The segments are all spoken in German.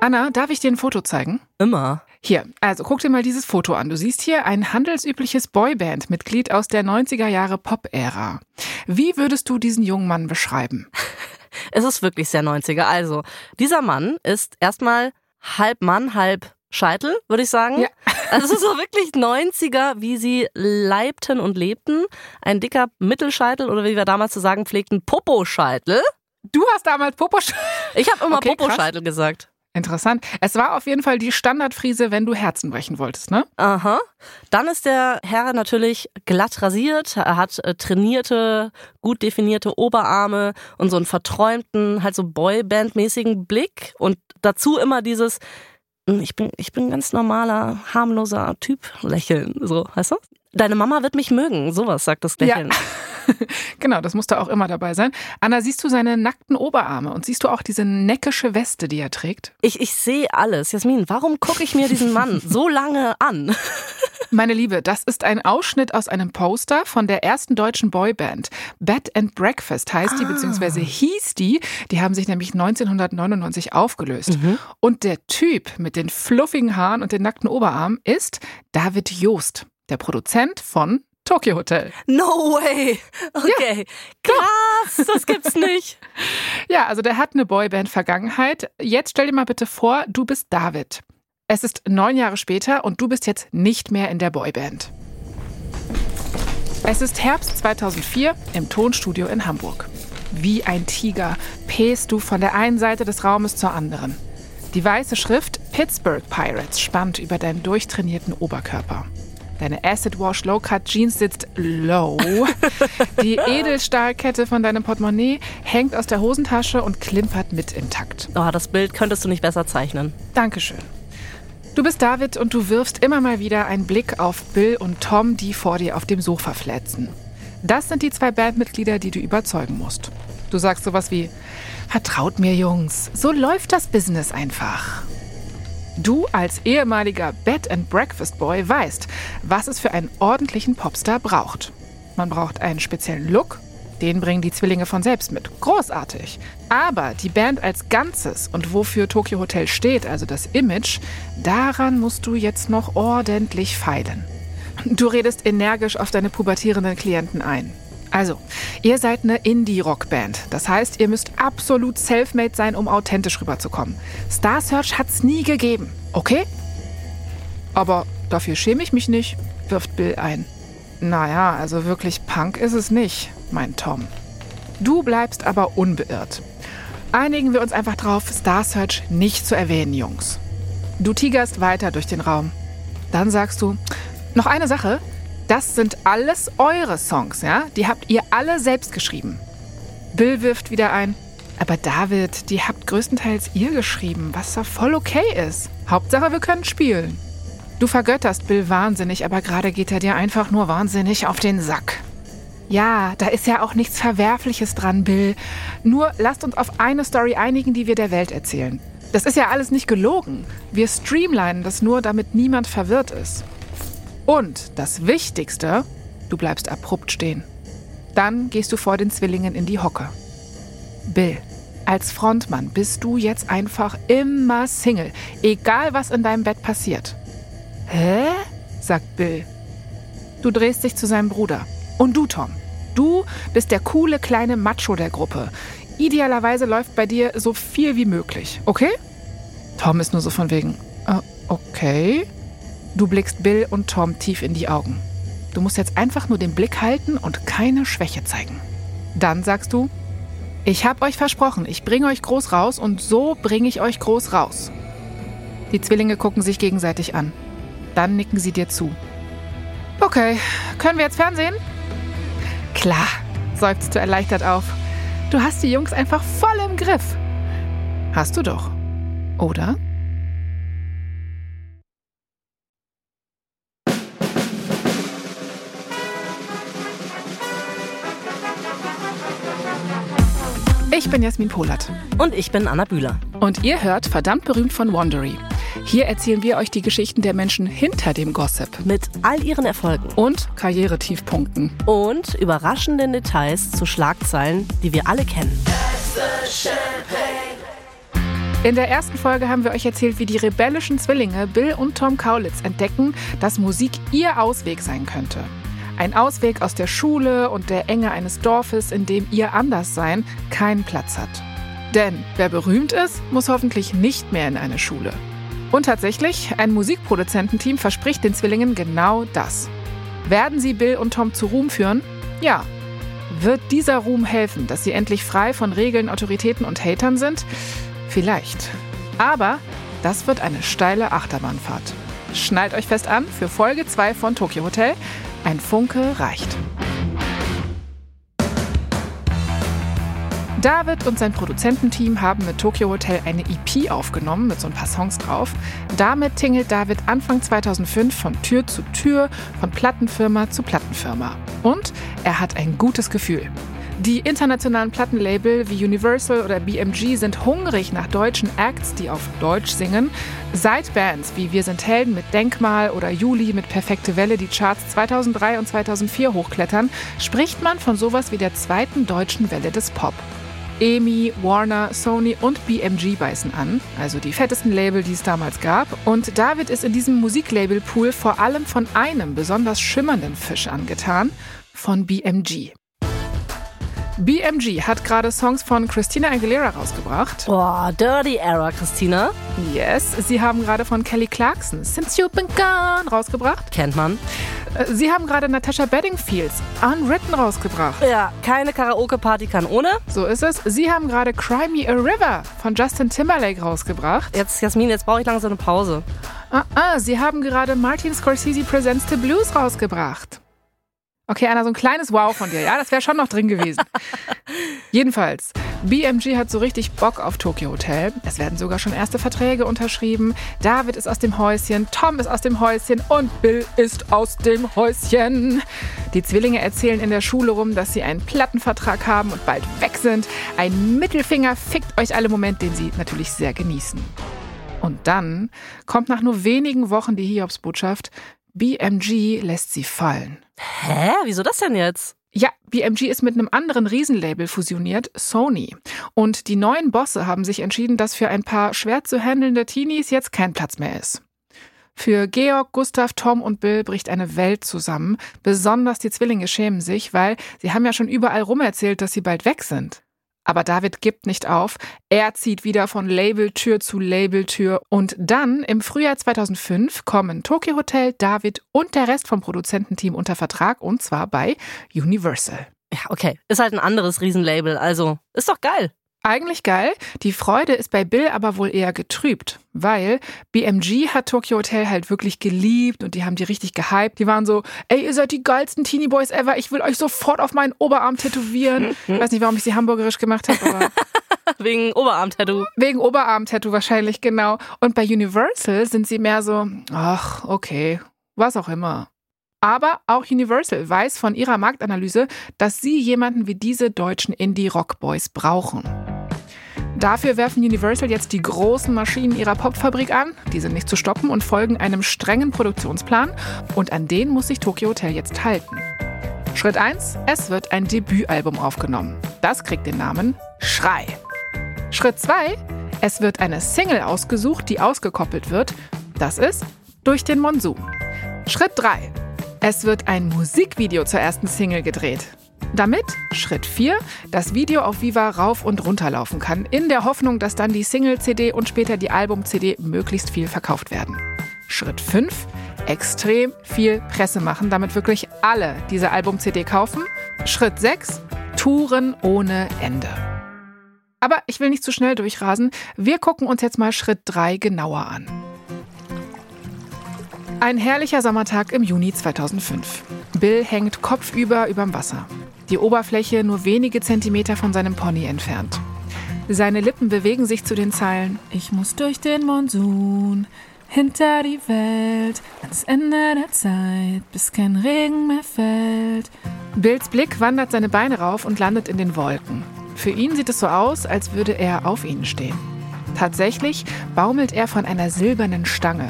Anna, darf ich dir ein Foto zeigen? Immer. Hier, also guck dir mal dieses Foto an. Du siehst hier ein handelsübliches Boyband-Mitglied aus der 90er Jahre Pop-Ära. Wie würdest du diesen jungen Mann beschreiben? Es ist wirklich sehr 90er. Also, dieser Mann ist erstmal halb Mann, halb Scheitel, würde ich sagen. Ja. Also so wirklich 90er, wie sie leibten und lebten. Ein dicker Mittelscheitel oder wie wir damals zu sagen pflegten, Poposcheitel. Du hast damals Popo. Ich habe immer Okay. Poposcheitel gesagt. Interessant. Es war auf jeden Fall die Standardfriese, wenn du Herzen brechen wolltest, ne? Aha. Dann ist der Herr natürlich glatt rasiert. Er hat äh, trainierte, gut definierte Oberarme und so einen verträumten, halt so Boyband-mäßigen Blick. Und dazu immer dieses, "Hm, ich bin, ich bin ganz normaler, harmloser Typ, lächeln. So, weißt du? Deine Mama wird mich mögen. Sowas sagt das Lächeln. genau, das musste auch immer dabei sein. Anna, siehst du seine nackten Oberarme und siehst du auch diese neckische Weste, die er trägt? Ich, ich sehe alles. Jasmin, warum gucke ich mir diesen Mann so lange an? Meine Liebe, das ist ein Ausschnitt aus einem Poster von der ersten deutschen Boyband. Bed and Breakfast heißt die, beziehungsweise hieß die. Die haben sich nämlich 1999 aufgelöst. Und der Typ mit den fluffigen Haaren und den nackten Oberarmen ist David Joost, der Produzent von Tokyo Hotel. No way. Okay. Krass, das gibt's nicht. Ja, also der hat eine Boyband-Vergangenheit. Jetzt stell dir mal bitte vor, du bist David. Es ist neun Jahre später und du bist jetzt nicht mehr in der Boyband. Es ist Herbst 2004 im Tonstudio in Hamburg. Wie ein Tiger pähst du von der einen Seite des Raumes zur anderen. Die weiße Schrift Pittsburgh Pirates spannt über deinen durchtrainierten Oberkörper. Deine Acid Wash Low Cut Jeans sitzt low. Die Edelstahlkette von deinem Portemonnaie hängt aus der Hosentasche und klimpert mit im Takt. Oh, das Bild könntest du nicht besser zeichnen. Dankeschön. Du bist David und du wirfst immer mal wieder einen Blick auf Bill und Tom, die vor dir auf dem Sofa flätzen. Das sind die zwei Bandmitglieder, die du überzeugen musst. Du sagst sowas wie, vertraut mir Jungs, so läuft das Business einfach. Du als ehemaliger Bed and Breakfast Boy weißt, was es für einen ordentlichen Popstar braucht. Man braucht einen speziellen Look, den bringen die Zwillinge von selbst mit. Großartig. Aber die Band als Ganzes und wofür Tokyo Hotel steht, also das Image, daran musst du jetzt noch ordentlich feilen. Du redest energisch auf deine pubertierenden Klienten ein. Also, ihr seid eine Indie-Rock-Band. Das heißt, ihr müsst absolut self-made sein, um authentisch rüberzukommen. Star Search hat's nie gegeben, okay? Aber dafür schäme ich mich nicht, wirft Bill ein. Naja, also wirklich Punk ist es nicht, meint Tom. Du bleibst aber unbeirrt. Einigen wir uns einfach drauf, Star Search nicht zu erwähnen, Jungs. Du tigerst weiter durch den Raum. Dann sagst du, noch eine Sache, das sind alles eure Songs, ja? Die habt ihr alle selbst geschrieben. Bill wirft wieder ein, aber David, die habt größtenteils ihr geschrieben, was da voll okay ist. Hauptsache, wir können spielen. Du vergötterst Bill wahnsinnig, aber gerade geht er dir einfach nur wahnsinnig auf den Sack. Ja, da ist ja auch nichts Verwerfliches dran, Bill. Nur lasst uns auf eine Story einigen, die wir der Welt erzählen. Das ist ja alles nicht gelogen. Wir streamlinen das nur, damit niemand verwirrt ist. Und das Wichtigste, du bleibst abrupt stehen. Dann gehst du vor den Zwillingen in die Hocke. Bill, als Frontmann bist du jetzt einfach immer Single, egal was in deinem Bett passiert. Hä? sagt Bill. Du drehst dich zu seinem Bruder. Und du, Tom. Du bist der coole kleine Macho der Gruppe. Idealerweise läuft bei dir so viel wie möglich, okay? Tom ist nur so von wegen, äh, okay. Du blickst Bill und Tom tief in die Augen. Du musst jetzt einfach nur den Blick halten und keine Schwäche zeigen. Dann sagst du, ich hab euch versprochen, ich bringe euch groß raus und so bringe ich euch groß raus. Die Zwillinge gucken sich gegenseitig an. Dann nicken sie dir zu. Okay, können wir jetzt Fernsehen? Klar, seufzt du erleichtert auf. Du hast die Jungs einfach voll im Griff. Hast du doch. Oder? Ich bin Jasmin Polat. Und ich bin Anna Bühler. Und ihr hört verdammt berühmt von Wandery. Hier erzählen wir euch die Geschichten der Menschen hinter dem Gossip Mit all ihren Erfolgen und Karrieretiefpunkten. und überraschenden Details zu Schlagzeilen, die wir alle kennen. In der ersten Folge haben wir euch erzählt, wie die rebellischen Zwillinge Bill und Tom Kaulitz entdecken, dass Musik ihr Ausweg sein könnte. Ein Ausweg aus der Schule und der Enge eines Dorfes, in dem ihr Anderssein keinen Platz hat. Denn wer berühmt ist, muss hoffentlich nicht mehr in eine Schule. Und tatsächlich, ein Musikproduzententeam verspricht den Zwillingen genau das. Werden sie Bill und Tom zu Ruhm führen? Ja. Wird dieser Ruhm helfen, dass sie endlich frei von Regeln, Autoritäten und Hatern sind? Vielleicht. Aber das wird eine steile Achterbahnfahrt. Schnallt euch fest an für Folge 2 von Tokyo Hotel. Ein Funke reicht. David und sein Produzententeam haben mit Tokyo Hotel eine EP aufgenommen mit so ein paar Songs drauf. Damit tingelt David Anfang 2005 von Tür zu Tür, von Plattenfirma zu Plattenfirma. Und er hat ein gutes Gefühl. Die internationalen Plattenlabel wie Universal oder BMG sind hungrig nach deutschen Acts, die auf Deutsch singen. Seit Bands wie Wir sind Helden mit Denkmal oder Juli mit Perfekte Welle die Charts 2003 und 2004 hochklettern, spricht man von sowas wie der zweiten deutschen Welle des Pop. EMI, Warner, Sony und BMG beißen an, also die fettesten Label, die es damals gab. Und David ist in diesem Musiklabelpool vor allem von einem besonders schimmernden Fisch angetan, von BMG. BMG hat gerade Songs von Christina Aguilera rausgebracht. Boah, Dirty Era, Christina. Yes, sie haben gerade von Kelly Clarkson Since You've Been Gone rausgebracht. Kennt man. Äh, Sie haben gerade Natasha Bedingfields Unwritten rausgebracht. Ja, keine Karaoke-Party kann ohne. So ist es. Sie haben gerade Cry Me a River von Justin Timberlake rausgebracht. Jetzt, Jasmin, jetzt brauche ich langsam eine Pause. Ah, ah, Sie haben gerade Martin Scorsese Presents the Blues rausgebracht. Okay, Anna, so ein kleines Wow von dir, ja? Das wäre schon noch drin gewesen. Jedenfalls, BMG hat so richtig Bock auf Tokyo Hotel. Es werden sogar schon erste Verträge unterschrieben. David ist aus dem Häuschen, Tom ist aus dem Häuschen und Bill ist aus dem Häuschen. Die Zwillinge erzählen in der Schule rum, dass sie einen Plattenvertrag haben und bald weg sind. Ein Mittelfinger fickt euch alle Moment, den sie natürlich sehr genießen. Und dann kommt nach nur wenigen Wochen die Hiobsbotschaft, BMG lässt sie fallen. Hä? Wieso das denn jetzt? Ja, BMG ist mit einem anderen Riesenlabel fusioniert, Sony. Und die neuen Bosse haben sich entschieden, dass für ein paar schwer zu handelnde Teenies jetzt kein Platz mehr ist. Für Georg, Gustav, Tom und Bill bricht eine Welt zusammen. Besonders die Zwillinge schämen sich, weil sie haben ja schon überall rumerzählt, dass sie bald weg sind. Aber David gibt nicht auf. Er zieht wieder von Labeltür zu Labeltür. Und dann, im Frühjahr 2005, kommen Tokyo Hotel, David und der Rest vom Produzententeam unter Vertrag. Und zwar bei Universal. Ja, okay. Ist halt ein anderes Riesenlabel. Also, ist doch geil. Eigentlich geil. Die Freude ist bei Bill aber wohl eher getrübt, weil BMG hat Tokyo Hotel halt wirklich geliebt und die haben die richtig gehypt. Die waren so, ey, ihr seid die geilsten Teenie Boys ever. Ich will euch sofort auf meinen Oberarm tätowieren. Ich weiß nicht, warum ich sie hamburgerisch gemacht habe, aber Wegen Oberarm-Tattoo. wegen Oberarm-Tattoo wahrscheinlich genau. Und bei Universal sind sie mehr so, ach, okay, was auch immer. Aber auch Universal weiß von ihrer Marktanalyse, dass sie jemanden wie diese deutschen Indie-Rock-Boys brauchen. Dafür werfen Universal jetzt die großen Maschinen ihrer Popfabrik an, die sind nicht zu stoppen und folgen einem strengen Produktionsplan und an den muss sich Tokyo Hotel jetzt halten. Schritt 1, es wird ein Debütalbum aufgenommen. Das kriegt den Namen Schrei. Schritt 2, es wird eine Single ausgesucht, die ausgekoppelt wird. Das ist Durch den Monsun. Schritt 3, es wird ein Musikvideo zur ersten Single gedreht. Damit, Schritt 4, das Video auf Viva rauf und runter laufen kann, in der Hoffnung, dass dann die Single-CD und später die Album-CD möglichst viel verkauft werden. Schritt 5, extrem viel Presse machen, damit wirklich alle diese Album-CD kaufen. Schritt 6, Touren ohne Ende. Aber ich will nicht zu schnell durchrasen. Wir gucken uns jetzt mal Schritt 3 genauer an. Ein herrlicher Sommertag im Juni 2005. Bill hängt kopfüber überm Wasser. Die Oberfläche nur wenige Zentimeter von seinem Pony entfernt. Seine Lippen bewegen sich zu den Zeilen Ich muss durch den Monsun, hinter die Welt, ans Ende der Zeit, bis kein Regen mehr fällt. Bills Blick wandert seine Beine rauf und landet in den Wolken. Für ihn sieht es so aus, als würde er auf ihnen stehen. Tatsächlich baumelt er von einer silbernen Stange.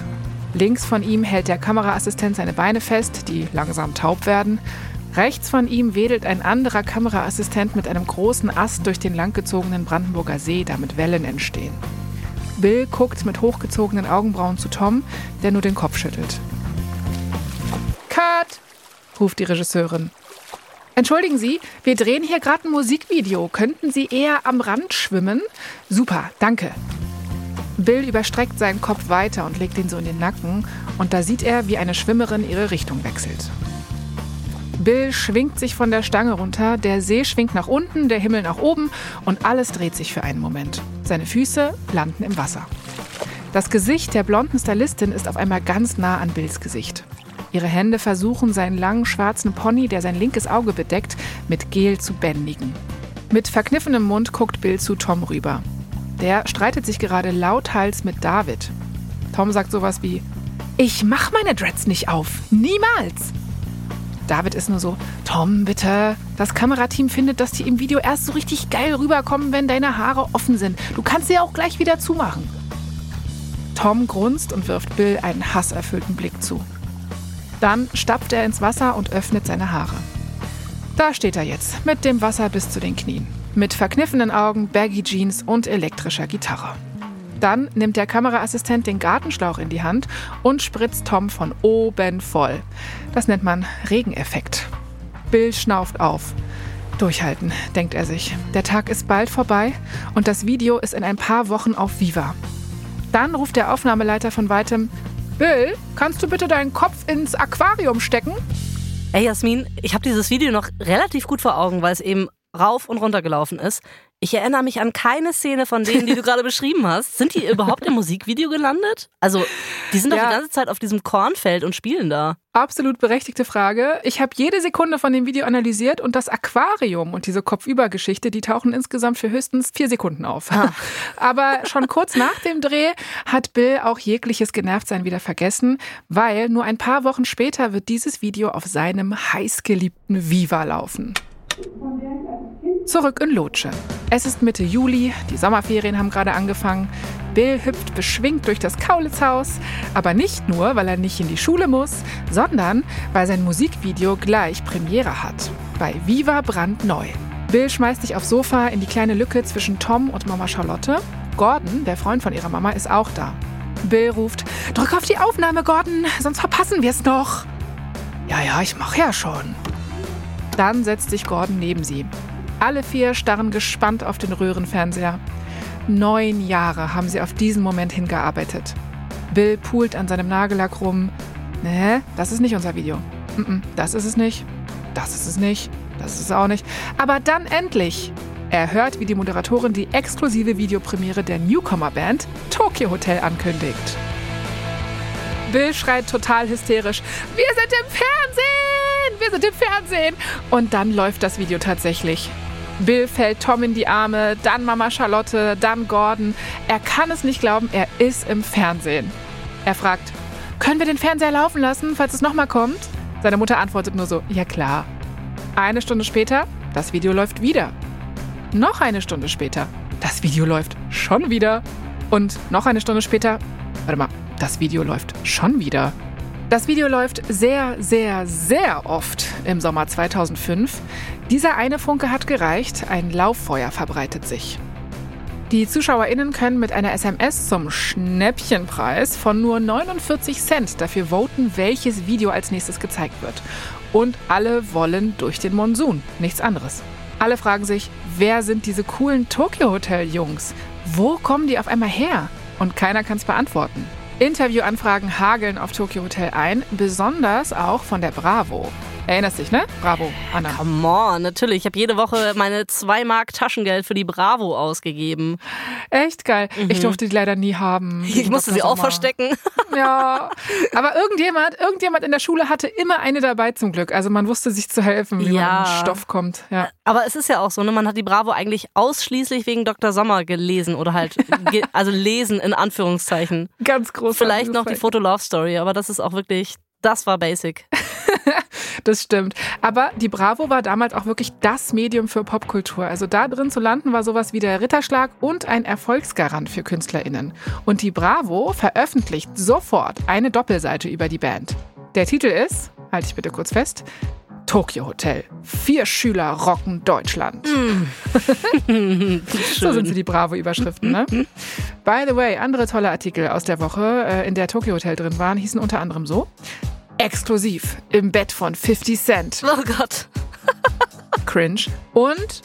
Links von ihm hält der Kameraassistent seine Beine fest, die langsam taub werden. Rechts von ihm wedelt ein anderer Kameraassistent mit einem großen Ast durch den langgezogenen Brandenburger See, damit Wellen entstehen. Bill guckt mit hochgezogenen Augenbrauen zu Tom, der nur den Kopf schüttelt. Cut! ruft die Regisseurin. Entschuldigen Sie, wir drehen hier gerade ein Musikvideo. Könnten Sie eher am Rand schwimmen? Super, danke. Bill überstreckt seinen Kopf weiter und legt ihn so in den Nacken und da sieht er, wie eine Schwimmerin ihre Richtung wechselt. Bill schwingt sich von der Stange runter, der See schwingt nach unten, der Himmel nach oben und alles dreht sich für einen Moment. Seine Füße landen im Wasser. Das Gesicht der blonden Stylistin ist auf einmal ganz nah an Bills Gesicht. Ihre Hände versuchen, seinen langen schwarzen Pony, der sein linkes Auge bedeckt, mit Gel zu bändigen. Mit verkniffenem Mund guckt Bill zu Tom rüber. Der streitet sich gerade lauthals mit David. Tom sagt sowas wie: Ich mach meine Dreads nicht auf. Niemals! David ist nur so: Tom, bitte. Das Kamerateam findet, dass die im Video erst so richtig geil rüberkommen, wenn deine Haare offen sind. Du kannst sie auch gleich wieder zumachen. Tom grunzt und wirft Bill einen hasserfüllten Blick zu. Dann stapft er ins Wasser und öffnet seine Haare. Da steht er jetzt, mit dem Wasser bis zu den Knien. Mit verkniffenen Augen, Baggy Jeans und elektrischer Gitarre. Dann nimmt der Kameraassistent den Gartenschlauch in die Hand und spritzt Tom von oben voll. Das nennt man Regeneffekt. Bill schnauft auf. Durchhalten, denkt er sich. Der Tag ist bald vorbei und das Video ist in ein paar Wochen auf Viva. Dann ruft der Aufnahmeleiter von weitem Bill, kannst du bitte deinen Kopf ins Aquarium stecken? Ey, Jasmin, ich habe dieses Video noch relativ gut vor Augen, weil es eben rauf und runter gelaufen ist. Ich erinnere mich an keine Szene von denen, die du gerade beschrieben hast. Sind die überhaupt im Musikvideo gelandet? Also, die sind doch ja. die ganze Zeit auf diesem Kornfeld und spielen da. Absolut berechtigte Frage. Ich habe jede Sekunde von dem Video analysiert und das Aquarium und diese Kopfübergeschichte, die tauchen insgesamt für höchstens vier Sekunden auf. Ah. Aber schon kurz nach dem Dreh hat Bill auch jegliches Genervtsein wieder vergessen, weil nur ein paar Wochen später wird dieses Video auf seinem heißgeliebten Viva laufen. Zurück in Lotsche. Es ist Mitte Juli, die Sommerferien haben gerade angefangen. Bill hüpft beschwingt durch das Kaulitzhaus, aber nicht nur, weil er nicht in die Schule muss, sondern weil sein Musikvideo gleich Premiere hat. Bei Viva brandneu. Bill schmeißt sich aufs Sofa in die kleine Lücke zwischen Tom und Mama Charlotte. Gordon, der Freund von ihrer Mama, ist auch da. Bill ruft: Drück auf die Aufnahme, Gordon, sonst verpassen wir es noch. Ja, ja, ich mach ja schon. Dann setzt sich Gordon neben sie. Alle vier starren gespannt auf den Röhrenfernseher. Neun Jahre haben sie auf diesen Moment hingearbeitet. Bill pult an seinem Nagellack rum. Nee, das ist nicht unser Video. Das ist es nicht. Das ist es nicht. Das ist es auch nicht. Aber dann endlich. Er hört, wie die Moderatorin die exklusive Videopremiere der Newcomer-Band Tokyo Hotel ankündigt. Bill schreit total hysterisch: Wir sind im Fernsehen! Wir sind im Fernsehen! Und dann läuft das Video tatsächlich. Bill fällt Tom in die Arme, dann Mama Charlotte, dann Gordon. Er kann es nicht glauben, er ist im Fernsehen. Er fragt, können wir den Fernseher laufen lassen, falls es nochmal kommt? Seine Mutter antwortet nur so, ja klar. Eine Stunde später, das Video läuft wieder. Noch eine Stunde später, das Video läuft schon wieder. Und noch eine Stunde später, warte mal, das Video läuft schon wieder. Das Video läuft sehr, sehr, sehr oft im Sommer 2005. Dieser eine Funke hat gereicht, ein Lauffeuer verbreitet sich. Die ZuschauerInnen können mit einer SMS zum Schnäppchenpreis von nur 49 Cent dafür voten, welches Video als nächstes gezeigt wird. Und alle wollen durch den Monsun, nichts anderes. Alle fragen sich, wer sind diese coolen Tokyo Hotel Jungs? Wo kommen die auf einmal her? Und keiner kann es beantworten. Interviewanfragen hageln auf Tokyo Hotel ein, besonders auch von der Bravo. Erinnerst dich, ne? Bravo, Anna. Come on, natürlich. Ich habe jede Woche meine 2 Mark Taschengeld für die Bravo ausgegeben. Echt geil. Mhm. Ich durfte die leider nie haben. Ich musste sie auch mal. verstecken. Ja. Aber irgendjemand, irgendjemand in der Schule hatte immer eine dabei zum Glück. Also man wusste sich zu helfen, wie ja. man in Stoff kommt. Ja. Aber es ist ja auch so, ne? Man hat die Bravo eigentlich ausschließlich wegen Dr. Sommer gelesen oder halt, ge also lesen in Anführungszeichen. Ganz groß. Vielleicht noch die Foto-Love-Story, aber das ist auch wirklich das war basic. das stimmt. Aber die Bravo war damals auch wirklich das Medium für Popkultur. Also da drin zu landen war sowas wie der Ritterschlag und ein Erfolgsgarant für KünstlerInnen. Und die Bravo veröffentlicht sofort eine Doppelseite über die Band. Der Titel ist, halte ich bitte kurz fest, Tokyo Hotel. Vier Schüler rocken Deutschland. Mm. so sind sie die bravo Überschriften, ne? By the way, andere tolle Artikel aus der Woche, äh, in der Tokyo Hotel drin waren, hießen unter anderem so: Exklusiv im Bett von 50 Cent. Oh Gott. Cringe. Und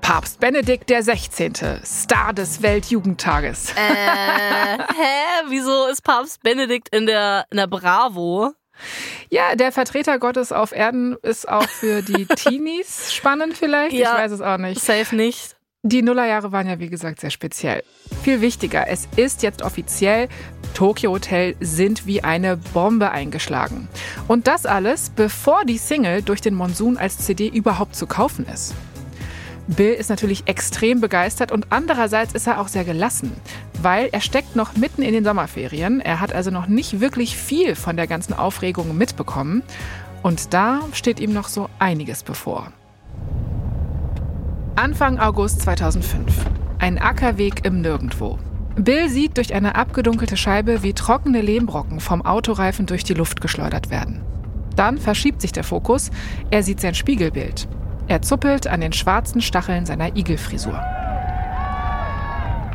Papst Benedikt XVI., Star des Weltjugendtages. Äh, hä? Wieso ist Papst Benedikt in der, in der Bravo? Ja, der Vertreter Gottes auf Erden ist auch für die Teenies spannend vielleicht. Ja. Ich weiß es auch nicht. Safe nicht. Die Nullerjahre waren ja, wie gesagt, sehr speziell. Viel wichtiger, es ist jetzt offiziell, Tokyo Hotel sind wie eine Bombe eingeschlagen. Und das alles, bevor die Single durch den Monsun als CD überhaupt zu kaufen ist. Bill ist natürlich extrem begeistert und andererseits ist er auch sehr gelassen, weil er steckt noch mitten in den Sommerferien. Er hat also noch nicht wirklich viel von der ganzen Aufregung mitbekommen. Und da steht ihm noch so einiges bevor. Anfang August 2005. Ein Ackerweg im Nirgendwo. Bill sieht durch eine abgedunkelte Scheibe, wie trockene Lehmbrocken vom Autoreifen durch die Luft geschleudert werden. Dann verschiebt sich der Fokus, er sieht sein Spiegelbild. Er zuppelt an den schwarzen Stacheln seiner Igelfrisur.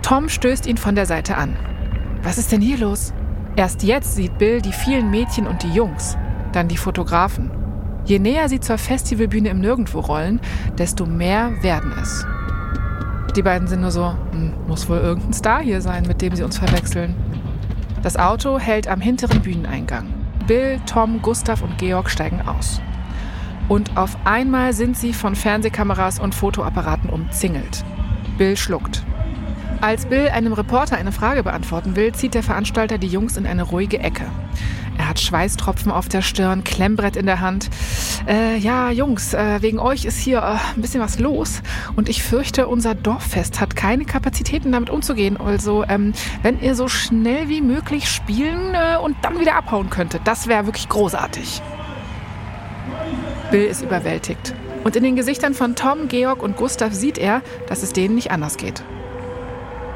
Tom stößt ihn von der Seite an. Was ist denn hier los? Erst jetzt sieht Bill die vielen Mädchen und die Jungs, dann die Fotografen. Je näher sie zur Festivalbühne im Nirgendwo rollen, desto mehr werden es. Die beiden sind nur so, hm, muss wohl irgendein Star hier sein, mit dem sie uns verwechseln. Das Auto hält am hinteren Bühneneingang. Bill, Tom, Gustav und Georg steigen aus. Und auf einmal sind sie von Fernsehkameras und Fotoapparaten umzingelt. Bill schluckt. Als Bill einem Reporter eine Frage beantworten will, zieht der Veranstalter die Jungs in eine ruhige Ecke. Er hat Schweißtropfen auf der Stirn, Klemmbrett in der Hand. Äh, ja, Jungs, äh, wegen euch ist hier äh, ein bisschen was los. Und ich fürchte, unser Dorffest hat keine Kapazitäten, damit umzugehen. Also, ähm, wenn ihr so schnell wie möglich spielen äh, und dann wieder abhauen könntet, das wäre wirklich großartig. Bill ist überwältigt. Und in den Gesichtern von Tom, Georg und Gustav sieht er, dass es denen nicht anders geht.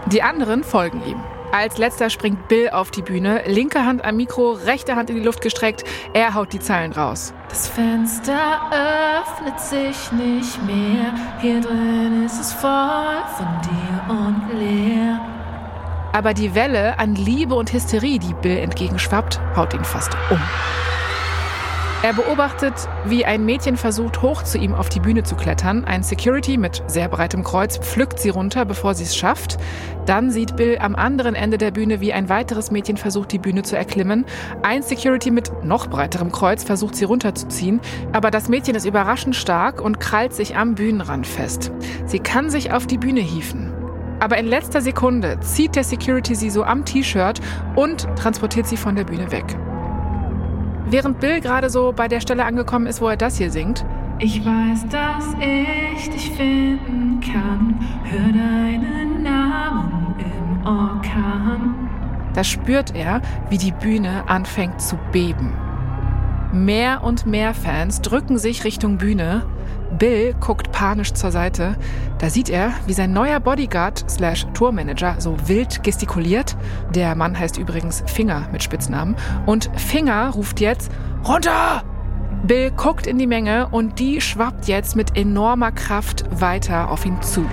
Die anderen folgen ihm. Als letzter springt Bill auf die Bühne, linke Hand am Mikro, rechte Hand in die Luft gestreckt. Er haut die Zeilen raus. Das Fenster öffnet sich nicht mehr. Hier drin ist es voll von dir und leer. Aber die Welle an Liebe und Hysterie, die Bill entgegenschwappt, haut ihn fast um. Er beobachtet, wie ein Mädchen versucht, hoch zu ihm auf die Bühne zu klettern. Ein Security mit sehr breitem Kreuz pflückt sie runter, bevor sie es schafft. Dann sieht Bill am anderen Ende der Bühne, wie ein weiteres Mädchen versucht, die Bühne zu erklimmen. Ein Security mit noch breiterem Kreuz versucht, sie runterzuziehen. Aber das Mädchen ist überraschend stark und krallt sich am Bühnenrand fest. Sie kann sich auf die Bühne hieven. Aber in letzter Sekunde zieht der Security sie so am T-Shirt und transportiert sie von der Bühne weg. Während Bill gerade so bei der Stelle angekommen ist, wo er das hier singt, Ich weiß, dass ich dich finden kann. Hör deinen Namen im Orkan. da spürt er, wie die Bühne anfängt zu beben. Mehr und mehr Fans drücken sich Richtung Bühne. Bill guckt panisch zur Seite. Da sieht er, wie sein neuer Bodyguard slash Tourmanager so wild gestikuliert. Der Mann heißt übrigens Finger mit Spitznamen. Und Finger ruft jetzt runter! Bill guckt in die Menge und die schwappt jetzt mit enormer Kraft weiter auf ihn zu.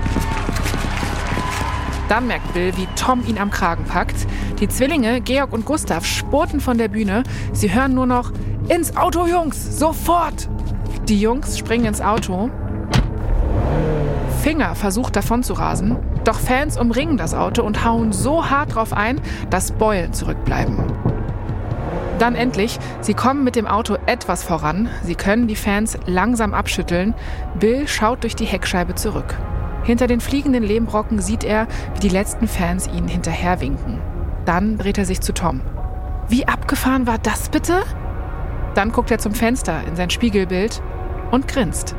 Dann merkt Bill, wie Tom ihn am Kragen packt. Die Zwillinge, Georg und Gustav, spurten von der Bühne. Sie hören nur noch, ins Auto, Jungs, sofort! Die Jungs springen ins Auto. Finger versucht davon zu rasen, doch Fans umringen das Auto und hauen so hart drauf ein, dass Beulen zurückbleiben. Dann endlich, sie kommen mit dem Auto etwas voran, sie können die Fans langsam abschütteln. Bill schaut durch die Heckscheibe zurück. Hinter den fliegenden Lehmbrocken sieht er, wie die letzten Fans ihnen hinterherwinken. Dann dreht er sich zu Tom. Wie abgefahren war das bitte? Dann guckt er zum Fenster in sein Spiegelbild und grinst.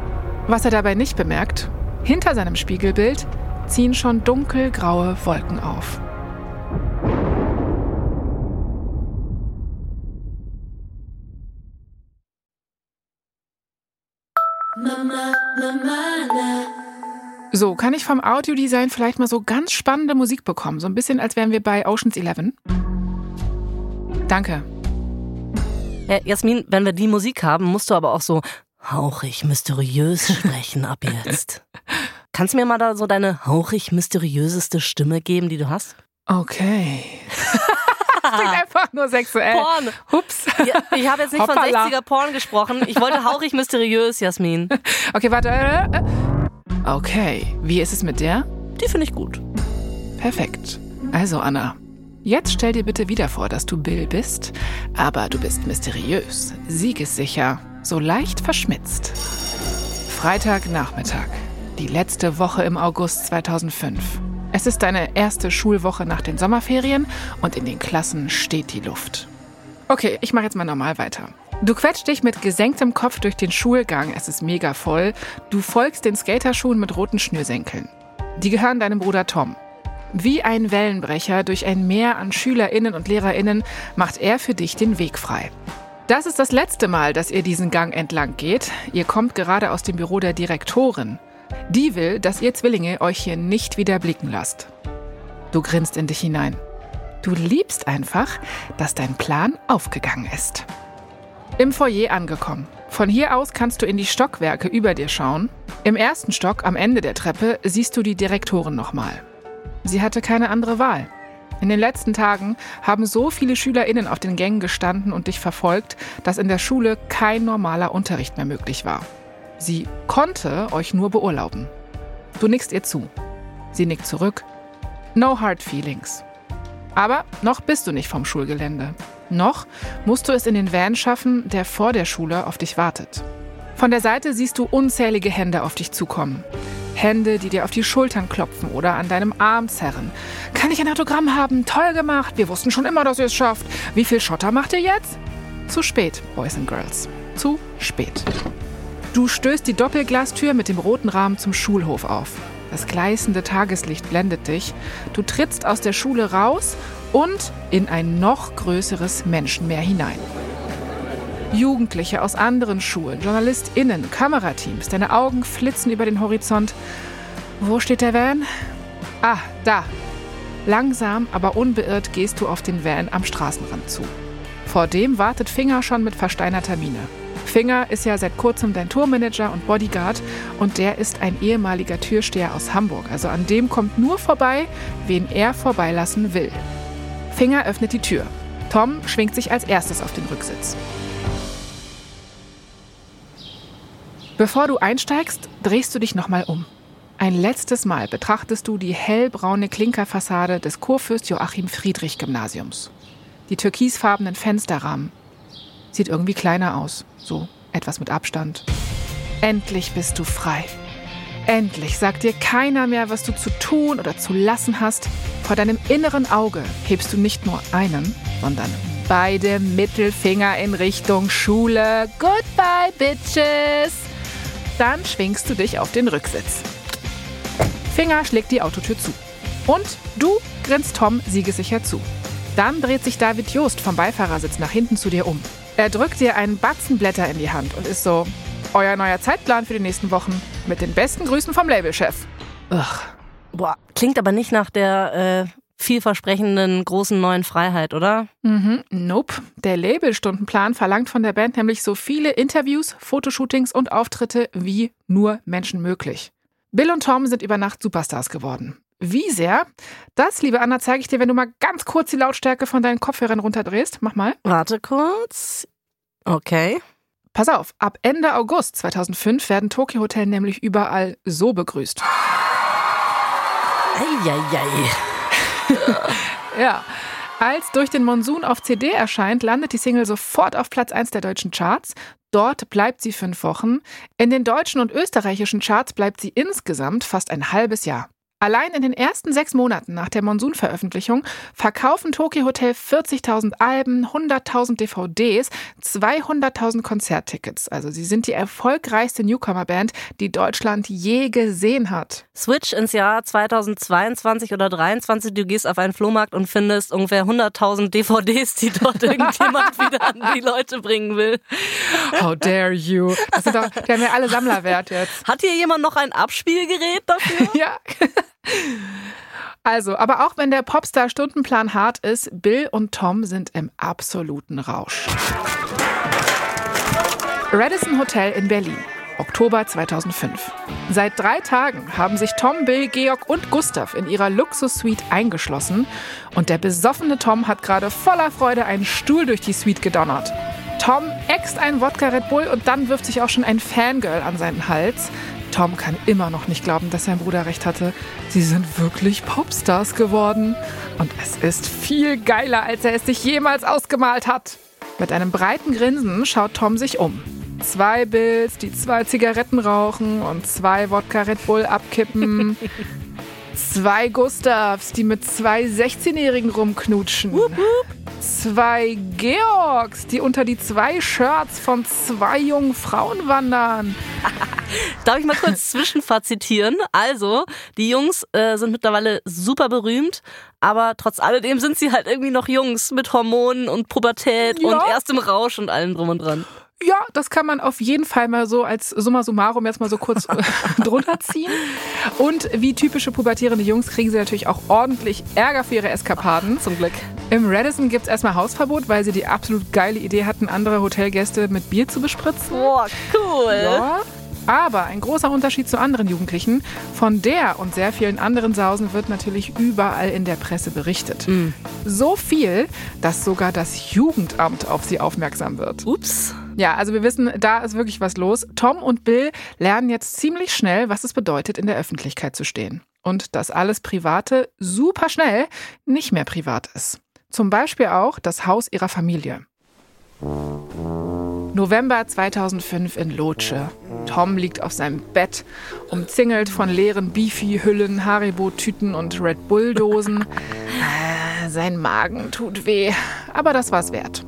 Was er dabei nicht bemerkt, hinter seinem Spiegelbild ziehen schon dunkelgraue Wolken auf. So, kann ich vom Audiodesign vielleicht mal so ganz spannende Musik bekommen? So ein bisschen, als wären wir bei Oceans 11. Danke. Ja, Jasmin, wenn wir die Musik haben, musst du aber auch so hauchig mysteriös sprechen ab jetzt. Kannst du mir mal da so deine hauchig mysteriöseste Stimme geben, die du hast? Okay. das klingt einfach nur sexuell. Porn. Hups. Ja, ich habe jetzt nicht von Hoppala. 60er Porn gesprochen. Ich wollte hauchig mysteriös, Jasmin. Okay, warte. äh, äh. Okay, wie ist es mit der? Die finde ich gut. Perfekt. Also, Anna, jetzt stell dir bitte wieder vor, dass du Bill bist, aber du bist mysteriös, siegessicher, so leicht verschmitzt. Freitagnachmittag, die letzte Woche im August 2005. Es ist deine erste Schulwoche nach den Sommerferien und in den Klassen steht die Luft. Okay, ich mache jetzt mal normal weiter. Du quetscht dich mit gesenktem Kopf durch den Schulgang, es ist mega voll. Du folgst den Skaterschuhen mit roten Schnürsenkeln. Die gehören deinem Bruder Tom. Wie ein Wellenbrecher durch ein Meer an SchülerInnen und LehrerInnen macht er für dich den Weg frei. Das ist das letzte Mal, dass ihr diesen Gang entlang geht. Ihr kommt gerade aus dem Büro der Direktorin. Die will, dass ihr Zwillinge euch hier nicht wieder blicken lasst. Du grinst in dich hinein. Du liebst einfach, dass dein Plan aufgegangen ist. Im Foyer angekommen. Von hier aus kannst du in die Stockwerke über dir schauen. Im ersten Stock am Ende der Treppe siehst du die Direktorin nochmal. Sie hatte keine andere Wahl. In den letzten Tagen haben so viele SchülerInnen auf den Gängen gestanden und dich verfolgt, dass in der Schule kein normaler Unterricht mehr möglich war. Sie konnte euch nur beurlauben. Du nickst ihr zu. Sie nickt zurück. No hard feelings. Aber noch bist du nicht vom Schulgelände. Noch musst du es in den Van schaffen, der vor der Schule auf dich wartet. Von der Seite siehst du unzählige Hände auf dich zukommen. Hände, die dir auf die Schultern klopfen oder an deinem Arm zerren. Kann ich ein Autogramm haben? Toll gemacht. Wir wussten schon immer, dass ihr es schafft. Wie viel Schotter macht ihr jetzt? Zu spät, Boys and Girls. Zu spät. Du stößt die Doppelglastür mit dem roten Rahmen zum Schulhof auf. Das gleißende Tageslicht blendet dich. Du trittst aus der Schule raus und in ein noch größeres Menschenmeer hinein. Jugendliche aus anderen Schulen, JournalistInnen, Kamerateams, deine Augen flitzen über den Horizont. Wo steht der Van? Ah, da. Langsam, aber unbeirrt gehst du auf den Van am Straßenrand zu. Vor dem wartet Finger schon mit versteinerter Miene. Finger ist ja seit kurzem dein Tourmanager und Bodyguard und der ist ein ehemaliger Türsteher aus Hamburg. Also an dem kommt nur vorbei, wen er vorbeilassen will. Finger öffnet die Tür. Tom schwingt sich als erstes auf den Rücksitz. Bevor du einsteigst, drehst du dich nochmal um. Ein letztes Mal betrachtest du die hellbraune Klinkerfassade des Kurfürst Joachim Friedrich Gymnasiums. Die türkisfarbenen Fensterrahmen. Sieht irgendwie kleiner aus, so etwas mit Abstand. Endlich bist du frei. Endlich sagt dir keiner mehr, was du zu tun oder zu lassen hast. Vor deinem inneren Auge hebst du nicht nur einen, sondern beide Mittelfinger in Richtung Schule. Goodbye, Bitches! Dann schwingst du dich auf den Rücksitz. Finger schlägt die Autotür zu. Und du grinst Tom siegessicher zu. Dann dreht sich David Joost vom Beifahrersitz nach hinten zu dir um. Er drückt dir einen Batzen Blätter in die Hand und ist so, euer neuer Zeitplan für die nächsten Wochen. Mit den besten Grüßen vom Labelchef. Ugh. Boah, klingt aber nicht nach der äh, vielversprechenden großen neuen Freiheit, oder? Mhm, nope. Der Labelstundenplan verlangt von der Band nämlich so viele Interviews, Fotoshootings und Auftritte wie nur Menschen möglich. Bill und Tom sind über Nacht Superstars geworden. Wie sehr? Das, liebe Anna, zeige ich dir, wenn du mal ganz kurz die Lautstärke von deinen Kopfhörern runterdrehst. Mach mal. Warte kurz. Okay. Pass auf, ab Ende August 2005 werden Tokyo Hotel nämlich überall so begrüßt. Eieiei. Ja. Als durch den Monsun auf CD erscheint, landet die Single sofort auf Platz 1 der deutschen Charts. Dort bleibt sie fünf Wochen. In den deutschen und österreichischen Charts bleibt sie insgesamt fast ein halbes Jahr. Allein in den ersten sechs Monaten nach der Monsun-Veröffentlichung verkaufen Tokyo Hotel 40.000 Alben, 100.000 DVDs, 200.000 Konzerttickets. Also sie sind die erfolgreichste Newcomer-Band, die Deutschland je gesehen hat. Switch ins Jahr 2022 oder 2023. Du gehst auf einen Flohmarkt und findest ungefähr 100.000 DVDs, die dort irgendjemand wieder an die Leute bringen will. How dare you? Das sind doch, die haben ja alle Sammlerwert jetzt. Hat hier jemand noch ein Abspielgerät dafür? Ja. Also, aber auch wenn der Popstar-Stundenplan hart ist, Bill und Tom sind im absoluten Rausch. Radisson Hotel in Berlin. Oktober 2005. Seit drei Tagen haben sich Tom, Bill, Georg und Gustav in ihrer Luxus-Suite eingeschlossen und der besoffene Tom hat gerade voller Freude einen Stuhl durch die Suite gedonnert. Tom äxt einen Wodka Red Bull und dann wirft sich auch schon ein Fangirl an seinen Hals. Tom kann immer noch nicht glauben, dass sein Bruder recht hatte. Sie sind wirklich Popstars geworden. Und es ist viel geiler, als er es sich jemals ausgemalt hat. Mit einem breiten Grinsen schaut Tom sich um. Zwei Bills, die zwei Zigaretten rauchen und zwei Wodka Red Bull abkippen. zwei Gustavs, die mit zwei 16-Jährigen rumknutschen. Wup, wup. Zwei Georgs, die unter die zwei Shirts von zwei jungen Frauen wandern. Darf ich mal kurz zwischenfazitieren? Also, die Jungs äh, sind mittlerweile super berühmt, aber trotz alledem sind sie halt irgendwie noch Jungs mit Hormonen und Pubertät Ja. und erstem Rausch und allem drum und dran. Ja, das kann man auf jeden Fall mal so als Summa summarum jetzt mal so kurz drunter ziehen. Und wie typische pubertierende Jungs kriegen sie natürlich auch ordentlich Ärger für ihre Eskapaden. Zum Glück. Im Radisson gibt's erstmal Hausverbot, weil sie die absolut geile Idee hatten, andere Hotelgäste mit Bier zu bespritzen. Boah, cool. Ja. Aber ein großer Unterschied zu anderen Jugendlichen. Von der und sehr vielen anderen Sausen wird natürlich überall in der Presse berichtet. So viel, dass sogar das Jugendamt auf sie aufmerksam wird. Ups. Ja, also wir wissen, da ist wirklich was los. Tom und Bill lernen jetzt ziemlich schnell, was es bedeutet, in der Öffentlichkeit zu stehen. Und dass alles Private super schnell nicht mehr privat ist. Zum Beispiel auch das Haus ihrer Familie. November 2005 in Lotsche. Tom liegt auf seinem Bett, umzingelt von leeren Beefy-Hüllen, Haribo-Tüten und Red Bull-Dosen. Äh, Sein Magen tut weh, aber das war's wert.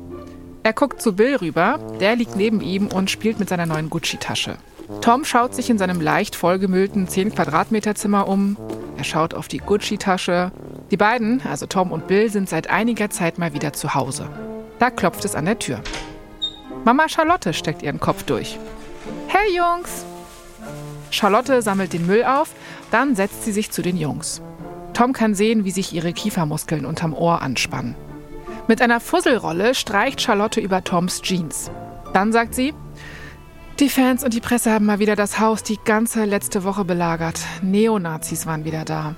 Er guckt zu Bill rüber, der liegt neben ihm und spielt mit seiner neuen Gucci-Tasche. Tom schaut sich in seinem leicht vollgemüllten 10 Quadratmeter Zimmer um. Er schaut auf die Gucci-Tasche. Die beiden, also Tom und Bill, sind seit einiger Zeit mal wieder zu Hause. Da klopft es an der Tür. Mama Charlotte steckt ihren Kopf durch. Hey Jungs! Charlotte sammelt den Müll auf, dann setzt sie sich zu den Jungs. Tom kann sehen, wie sich ihre Kiefermuskeln unterm Ohr anspannen. Mit einer Fusselrolle streicht Charlotte über Toms Jeans. Dann sagt sie, die Fans und die Presse haben mal wieder das Haus die ganze letzte Woche belagert. Neonazis waren wieder da.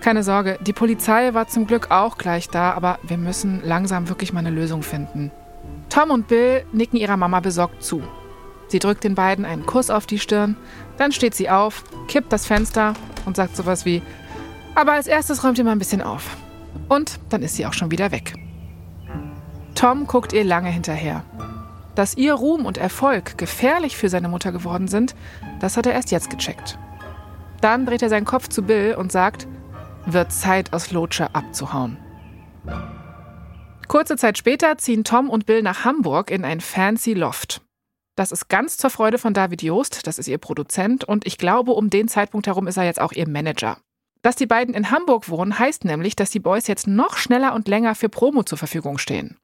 Keine Sorge, die Polizei war zum Glück auch gleich da, aber wir müssen langsam wirklich mal eine Lösung finden. Tom und Bill nicken ihrer Mama besorgt zu. Sie drückt den beiden einen Kuss auf die Stirn, dann steht sie auf, kippt das Fenster und sagt sowas wie, aber als erstes räumt ihr mal ein bisschen auf. Und dann ist sie auch schon wieder weg. Tom guckt ihr lange hinterher. Dass ihr Ruhm und Erfolg gefährlich für seine Mutter geworden sind, das hat er erst jetzt gecheckt. Dann dreht er seinen Kopf zu Bill und sagt, wird Zeit aus Lotsche abzuhauen. Kurze Zeit später ziehen Tom und Bill nach Hamburg in ein fancy Loft. Das ist ganz zur Freude von David Joost, das ist ihr Produzent und ich glaube, um den Zeitpunkt herum ist er jetzt auch ihr Manager. Dass die beiden in Hamburg wohnen, heißt nämlich, dass die Boys jetzt noch schneller und länger für Promo zur Verfügung stehen.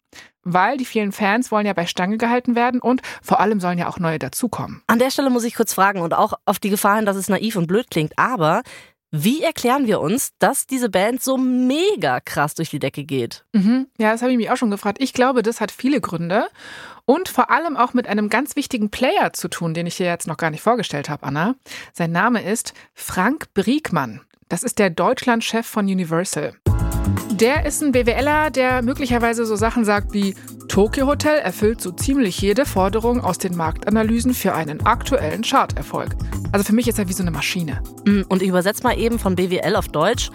Weil die vielen Fans wollen ja bei Stange gehalten werden und vor allem sollen ja auch neue dazukommen. An der Stelle muss ich kurz fragen und auch auf die Gefahr hin, dass es naiv und blöd klingt, aber wie erklären wir uns, dass diese Band so mega krass durch die Decke geht? Mhm. Ja, das habe ich mich auch schon gefragt. Ich glaube, das hat viele Gründe und vor allem auch mit einem ganz wichtigen Player zu tun, den ich dir jetzt noch gar nicht vorgestellt habe, Anna. Sein Name ist Frank Briegmann. Das ist der Deutschlandchef von Universal. Der ist ein BWLer, der möglicherweise so Sachen sagt wie Tokyo Hotel erfüllt so ziemlich jede Forderung aus den Marktanalysen für einen aktuellen Charterfolg. Also für mich ist er wie so eine Maschine. Mm, Und ich übersetze mal eben von BWL auf Deutsch.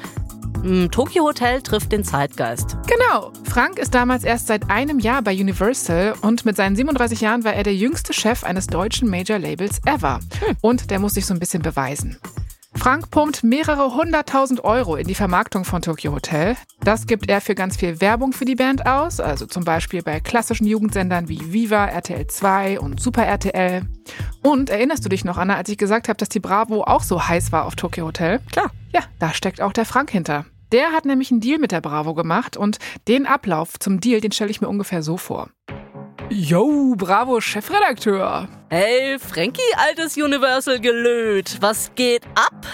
Mm, Tokyo Hotel trifft den Zeitgeist. Genau. Frank ist damals erst seit einem Jahr bei Universal und mit seinen 37 Jahren war er der jüngste Chef eines deutschen Major-Labels ever. Und der muss sich so ein bisschen beweisen. Frank pumpt mehrere hunderttausend Euro in die Vermarktung von Tokyo Hotel. Das gibt er für ganz viel Werbung für die Band aus, also zum Beispiel bei klassischen Jugendsendern wie Viva, RTL 2 und Super RTL. Und erinnerst du dich noch, Anna, als ich gesagt habe, dass die Bravo auch so heiß war auf Tokyo Hotel? Klar. Ja, da steckt auch der Frank hinter. Der hat nämlich einen Deal mit der Bravo gemacht und den Ablauf zum Deal, den stelle ich mir ungefähr so vor. Yo, Bravo Chefredakteur. Hey, Frankie, altes Universal gelöt. Was geht ab?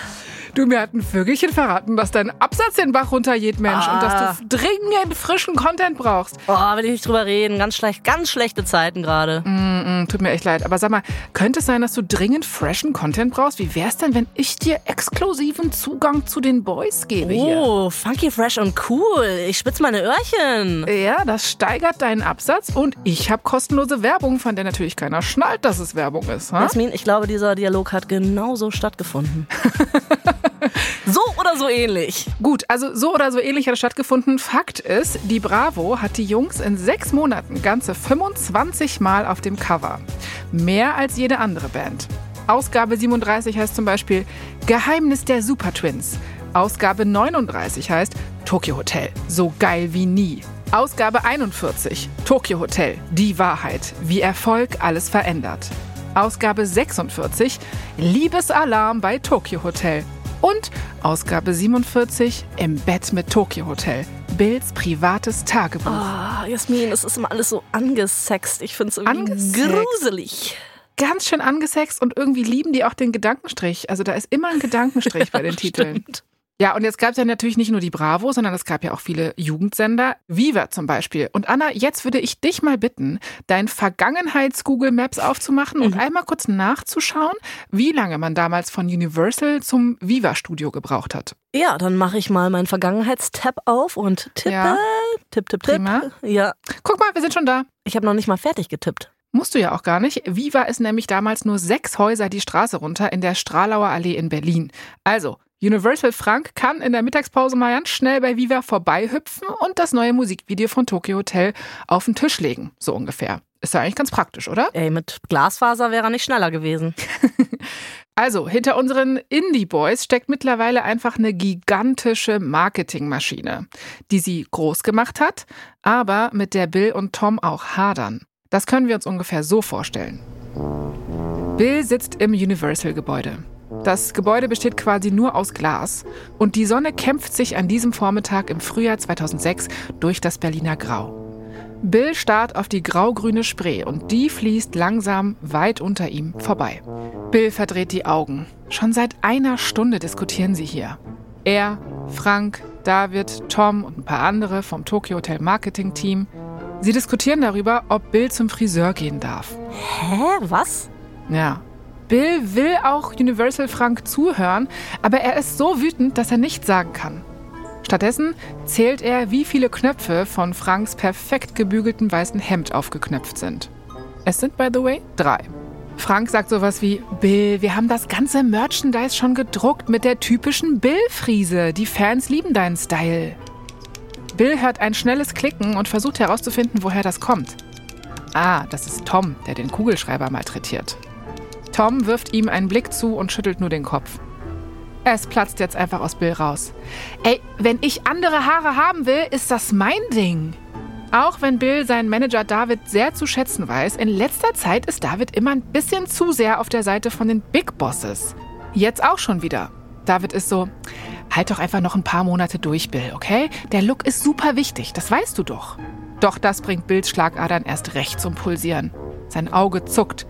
Du, mir hat ein Vögelchen verraten, dass dein Absatz den Bach runtergeht, Mensch, Ah. und dass du dringend frischen Content brauchst. Oh, will ich nicht drüber reden. Ganz schlecht, ganz schlechte Zeiten gerade. Mm, tut mir echt leid. Aber sag mal, könnte es sein, dass du dringend freshen Content brauchst? Wie wär's denn, wenn ich dir exklusiven Zugang zu den Boys gebe hier? Oh, funky, fresh und cool. Ich spitz meine Öhrchen. Ja, das steigert deinen Absatz und ich habe kostenlose Werbung, von der natürlich keiner schnallt, dass es Werbung ist. Ha? Jasmin, ich glaube, dieser Dialog hat genauso stattgefunden. so oder so ähnlich. Gut, also so oder so ähnlich hat es stattgefunden. Fakt ist, die Bravo hat die Jungs in sechs Monaten ganze 25 Mal auf dem Cover. Mehr als jede andere Band. Ausgabe 37 heißt zum Beispiel Geheimnis der Super Twins. Ausgabe 39 heißt Tokyo Hotel, so geil wie nie. Ausgabe 41, Tokyo Hotel, die Wahrheit, wie Erfolg alles verändert. Ausgabe 46, Liebesalarm bei Tokyo Hotel. Und Ausgabe 47, im Bett mit Tokyo Hotel, Bills privates Tagebuch. Ah, Jasmin, es ist immer alles so angesext. Ich finde es irgendwie Angesext? gruselig. Ganz schön angesext und irgendwie lieben die auch den Gedankenstrich. Also da ist immer ein Gedankenstrich bei den Titeln. Stimmt. Ja, und jetzt gab es ja natürlich nicht nur die Bravo, sondern es gab ja auch viele Jugendsender. Viva zum Beispiel. Und Anna, jetzt würde ich dich mal bitten, dein Vergangenheits-Google Maps aufzumachen und einmal kurz nachzuschauen, wie lange man damals von Universal zum Viva-Studio gebraucht hat. Ja, dann mache ich mal meinen Vergangenheitstab auf und tippe. Ja. Tipp, tipp, tipp. Prima. Ja, Guck mal, wir sind schon da. ich habe noch nicht mal fertig getippt. Musst du ja auch gar nicht. Viva ist nämlich damals nur sechs Häuser die Straße runter in der Stralauer Allee in Berlin. Also, Universal Frank kann in der Mittagspause mal ganz schnell bei Viva vorbeihüpfen und das neue Musikvideo von Tokyo Hotel auf den Tisch legen, so ungefähr. Ist ja eigentlich ganz praktisch, oder? Ey, mit Glasfaser wäre er nicht schneller gewesen. Also, hinter unseren Indie-Boys steckt mittlerweile einfach eine gigantische Marketingmaschine, die sie groß gemacht hat, aber mit der Bill und Tom auch hadern. Das können wir uns ungefähr so vorstellen. Bill sitzt im Universal-Gebäude. Das Gebäude besteht quasi nur aus Glas und die Sonne kämpft sich an diesem Vormittag im Frühjahr 2006 durch das Berliner Grau. Bill starrt auf die grau-grüne Spree und die fließt langsam weit unter ihm vorbei. Bill verdreht die Augen. Schon seit einer Stunde diskutieren sie hier. Er, Frank, David, Tom und ein paar andere vom Tokyo Hotel Marketing Team. Sie diskutieren darüber, ob Bill zum Friseur gehen darf. Hä? Was? Ja. Bill will auch Universal Frank zuhören, aber er ist so wütend, dass er nichts sagen kann. Stattdessen zählt er, wie viele Knöpfe von Franks perfekt gebügeltem weißen Hemd aufgeknöpft sind. Es sind, by the way, drei. Frank sagt sowas wie, Bill, wir haben das ganze Merchandise schon gedruckt mit der typischen Bill-Friese. Die Fans lieben deinen Style. Bill hört ein schnelles Klicken und versucht herauszufinden, woher das kommt. Ah, das ist Tom, der den Kugelschreiber malträtiert. Tom wirft ihm einen Blick zu und schüttelt nur den Kopf. Es platzt jetzt einfach aus Bill raus. Ey, wenn ich andere Haare haben will, ist das mein Ding. Auch wenn Bill seinen Manager David sehr zu schätzen weiß, in letzter Zeit ist David immer ein bisschen zu sehr auf der Seite von den Big Bosses. Jetzt auch schon wieder. David ist so, halt doch einfach noch ein paar Monate durch, Bill, okay? Der Look ist super wichtig, das weißt du doch. Doch das bringt Bills Schlagadern erst recht zum Pulsieren. Sein Auge zuckt.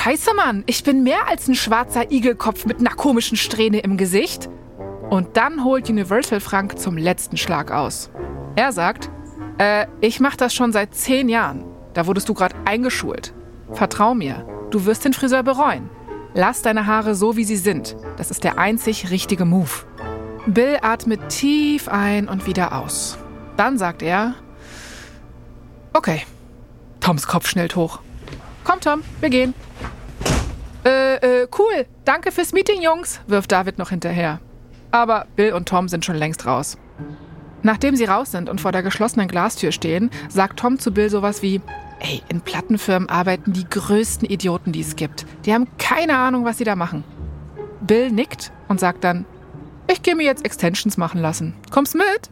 Scheiße, Mann, ich bin mehr als ein schwarzer Igelkopf mit einer komischen Strähne im Gesicht. Und dann holt Universal Frank zum letzten Schlag aus. Er sagt, äh, ich mach das schon seit zehn Jahren. Da wurdest du gerade eingeschult. Vertrau mir, du wirst den Friseur bereuen. Lass deine Haare so, wie sie sind. Das ist der einzig richtige Move. Bill atmet tief ein und wieder aus. Dann sagt er, okay. Toms Kopf schnellt hoch. Komm, Tom, wir gehen. Äh, äh, cool. Danke fürs Meeting, Jungs, wirft David noch hinterher. Aber Bill und Tom sind schon längst raus. Nachdem sie raus sind und vor der geschlossenen Glastür stehen, sagt Tom zu Bill sowas wie: Ey, in Plattenfirmen arbeiten die größten Idioten, die es gibt. Die haben keine Ahnung, was sie da machen. Bill nickt und sagt dann: Ich gehe mir jetzt Extensions machen lassen. Kommst mit?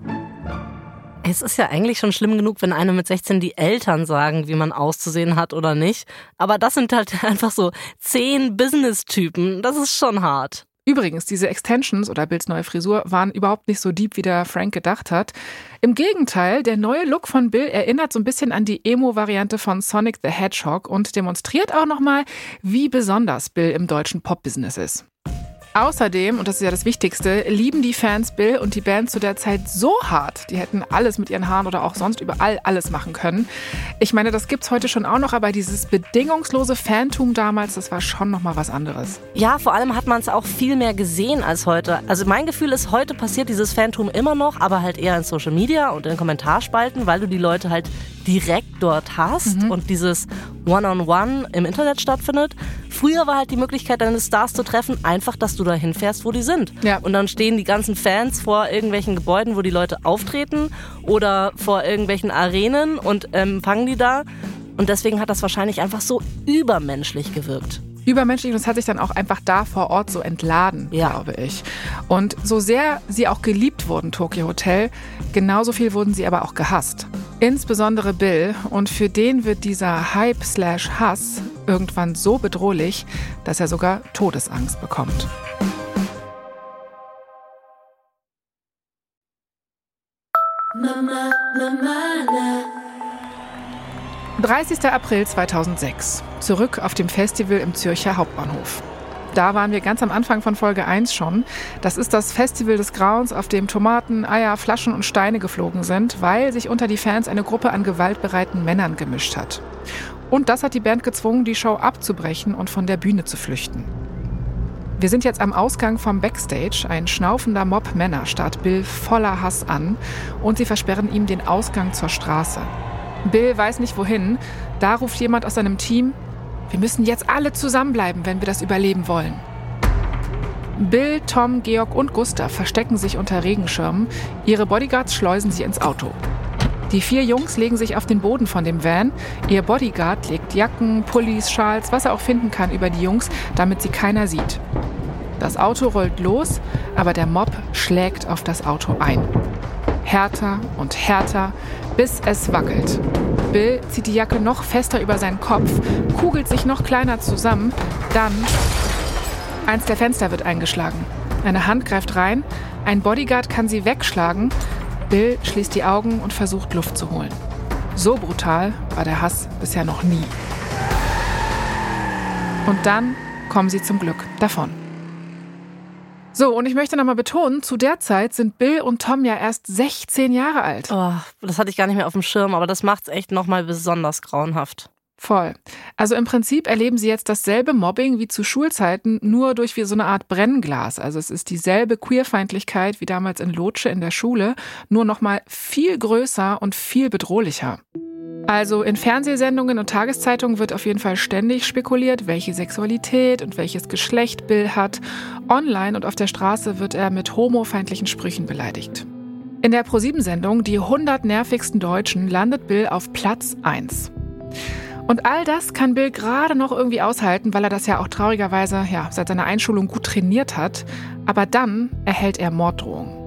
Es ist ja eigentlich schon schlimm genug, wenn einem mit 16 die Eltern sagen, wie man auszusehen hat oder nicht. Aber das sind halt einfach so zehn Business-Typen. Das ist schon hart. Übrigens, diese Extensions oder Bills neue Frisur waren überhaupt nicht so deep, wie der Frank gedacht hat. Im Gegenteil, der neue Look von Bill erinnert so ein bisschen an die Emo-Variante von Sonic the Hedgehog und demonstriert auch nochmal, wie besonders Bill im deutschen Pop-Business ist. Außerdem, und das ist ja das Wichtigste, lieben die Fans Bill und die Band zu der Zeit so hart. Die hätten alles mit ihren Haaren oder auch sonst überall alles machen können. Ich meine, das gibt's heute schon auch noch, aber dieses bedingungslose Fantum damals, das war schon noch mal was anderes. Ja, vor allem hat man es auch viel mehr gesehen als heute. Also mein Gefühl ist, heute passiert dieses Fantum immer noch, aber halt eher in Social Media und in Kommentarspalten, weil du die Leute halt direkt dort hast mhm. und dieses One-on-One -on -One im Internet stattfindet. Früher war halt die Möglichkeit, deine Stars zu treffen, einfach, dass du da hinfährst, wo die sind. Ja. Und dann stehen die ganzen Fans vor irgendwelchen Gebäuden, wo die Leute auftreten oder vor irgendwelchen Arenen und empfangen die da. Und deswegen hat das wahrscheinlich einfach so übermenschlich gewirkt übermenschlich und es hat sich dann auch einfach da vor Ort so entladen, ja. glaube ich. Und so sehr sie auch geliebt wurden, Tokyo Hotel, genauso viel wurden sie aber auch gehasst. Insbesondere Bill und für den wird dieser Hype slash Hass irgendwann so bedrohlich, dass er sogar Todesangst bekommt. Mama, Mama, 30. April 2006. Zurück auf dem Festival im Zürcher Hauptbahnhof. Da waren wir ganz am Anfang von Folge 1 schon. Das ist das Festival des Grauens, auf dem Tomaten, Eier, Flaschen und Steine geflogen sind, weil sich unter die Fans eine Gruppe an gewaltbereiten Männern gemischt hat. Und das hat die Band gezwungen, die Show abzubrechen und von der Bühne zu flüchten. Wir sind jetzt am Ausgang vom Backstage. Ein schnaufender Mob Männer starrt Bill voller Hass an und sie versperren ihm den Ausgang zur Straße. Bill weiß nicht wohin. Da ruft jemand aus seinem Team, wir müssen jetzt alle zusammenbleiben, wenn wir das überleben wollen. Bill, Tom, Georg und Gustav verstecken sich unter Regenschirmen. Ihre Bodyguards schleusen sie ins Auto. Die vier Jungs legen sich auf den Boden von dem Van. Ihr Bodyguard legt Jacken, Pullis, Schals, was er auch finden kann über die Jungs, damit sie keiner sieht. Das Auto rollt los, aber der Mob schlägt auf das Auto ein. Härter und härter, bis es wackelt. Bill zieht die Jacke noch fester über seinen Kopf, kugelt sich noch kleiner zusammen. Dann eins der Fenster wird eingeschlagen. Eine Hand greift rein, ein Bodyguard kann sie wegschlagen. Bill schließt die Augen und versucht Luft zu holen. So brutal war der Hass bisher noch nie. Und dann kommen sie zum Glück davon. So, und ich möchte nochmal betonen, zu der Zeit sind Bill und Tom ja erst 16 Jahre alt. Oh, das hatte ich gar nicht mehr auf dem Schirm, aber das macht es echt nochmal besonders grauenhaft. Voll. Also im Prinzip erleben sie jetzt dasselbe Mobbing wie zu Schulzeiten, nur durch wie so eine Art Brennglas. Also es ist dieselbe Queerfeindlichkeit wie damals in Lotsche in der Schule, nur nochmal viel größer und viel bedrohlicher. Also in Fernsehsendungen und Tageszeitungen wird auf jeden Fall ständig spekuliert, welche Sexualität und welches Geschlecht Bill hat. Online und auf der Straße wird er mit homofeindlichen Sprüchen beleidigt. In der ProSieben-Sendung Die 100 nervigsten Deutschen landet Bill auf Platz 1. Und all das kann Bill gerade noch irgendwie aushalten, weil er das ja auch traurigerweise ja, seit seiner Einschulung gut trainiert hat. Aber dann erhält er Morddrohungen.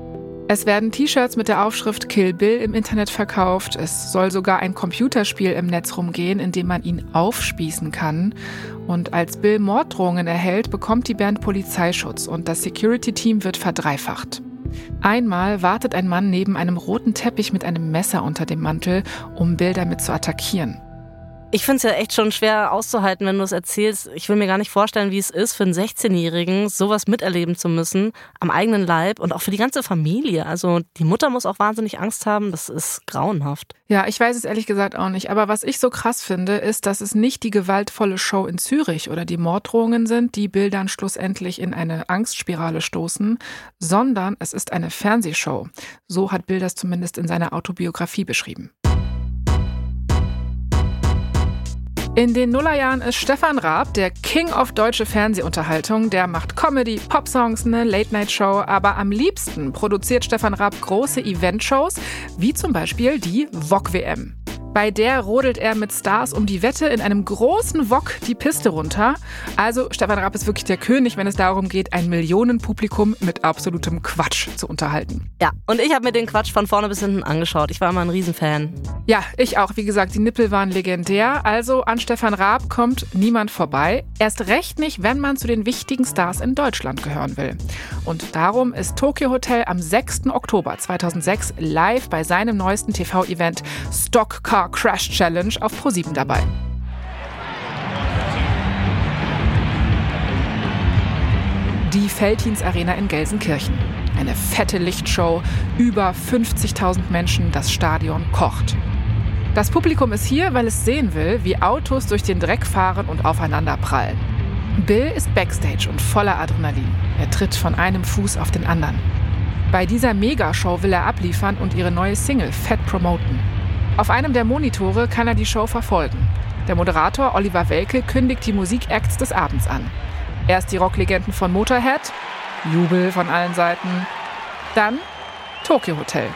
Es werden T-Shirts mit der Aufschrift Kill Bill im Internet verkauft. Es soll sogar ein Computerspiel im Netz rumgehen, in dem man ihn aufspießen kann. Und als Bill Morddrohungen erhält, bekommt die Band Polizeischutz und das Security-Team wird verdreifacht. Einmal wartet ein Mann neben einem roten Teppich mit einem Messer unter dem Mantel, um Bill damit zu attackieren. Ich finde es ja echt schon schwer auszuhalten, wenn du es erzählst. Ich will mir gar nicht vorstellen, wie es ist, für einen 16-Jährigen sowas miterleben zu müssen, am eigenen Leib und auch für die ganze Familie. Also die Mutter muss auch wahnsinnig Angst haben. Das ist grauenhaft. Ja, ich weiß es ehrlich gesagt auch nicht. Aber was ich so krass finde, ist, dass es nicht die gewaltvolle Show in Zürich oder die Morddrohungen sind, die Bildern schlussendlich in eine Angstspirale stoßen, sondern es ist eine Fernsehshow. So hat Bill das zumindest in seiner Autobiografie beschrieben. In den Nullerjahren ist Stefan Raab der King of deutsche Fernsehunterhaltung. Der macht Comedy, Popsongs, eine Late-Night-Show. Aber am liebsten produziert Stefan Raab große Eventshows, wie zum Beispiel die VOG WM. Bei der rodelt er mit Stars um die Wette in einem großen Wok die Piste runter. Also Stefan Raab ist wirklich der König, wenn es darum geht, ein Millionenpublikum mit absolutem Quatsch zu unterhalten. Ja, und ich habe mir den Quatsch von vorne bis hinten angeschaut. Ich war immer ein Riesenfan. Ja, ich auch. Wie gesagt, die Nippel waren legendär. Also an Stefan Raab kommt niemand vorbei. Erst recht nicht, wenn man zu den wichtigen Stars in Deutschland gehören will. Und darum ist Tokyo Hotel am 6. Oktober 2006 live bei seinem neuesten TV-Event Stock Car Car Crash Challenge auf ProSieben dabei. die Feltins Arena in Gelsenkirchen. Eine fette Lichtshow, über 50.000 Menschen, das Stadion kocht. Das Publikum ist hier, weil es sehen will, wie Autos durch den Dreck fahren und aufeinander prallen. Bill ist backstage und voller Adrenalin. Er tritt von einem Fuß auf den anderen. Bei dieser Megashow will er abliefern und ihre neue Single fett promoten. Auf einem der Monitore kann er die Show verfolgen. Der Moderator Oliver Welke kündigt die Musikacts des Abends an. Erst die Rocklegenden von Motorhead, Jubel von allen Seiten, dann Tokyo Hotel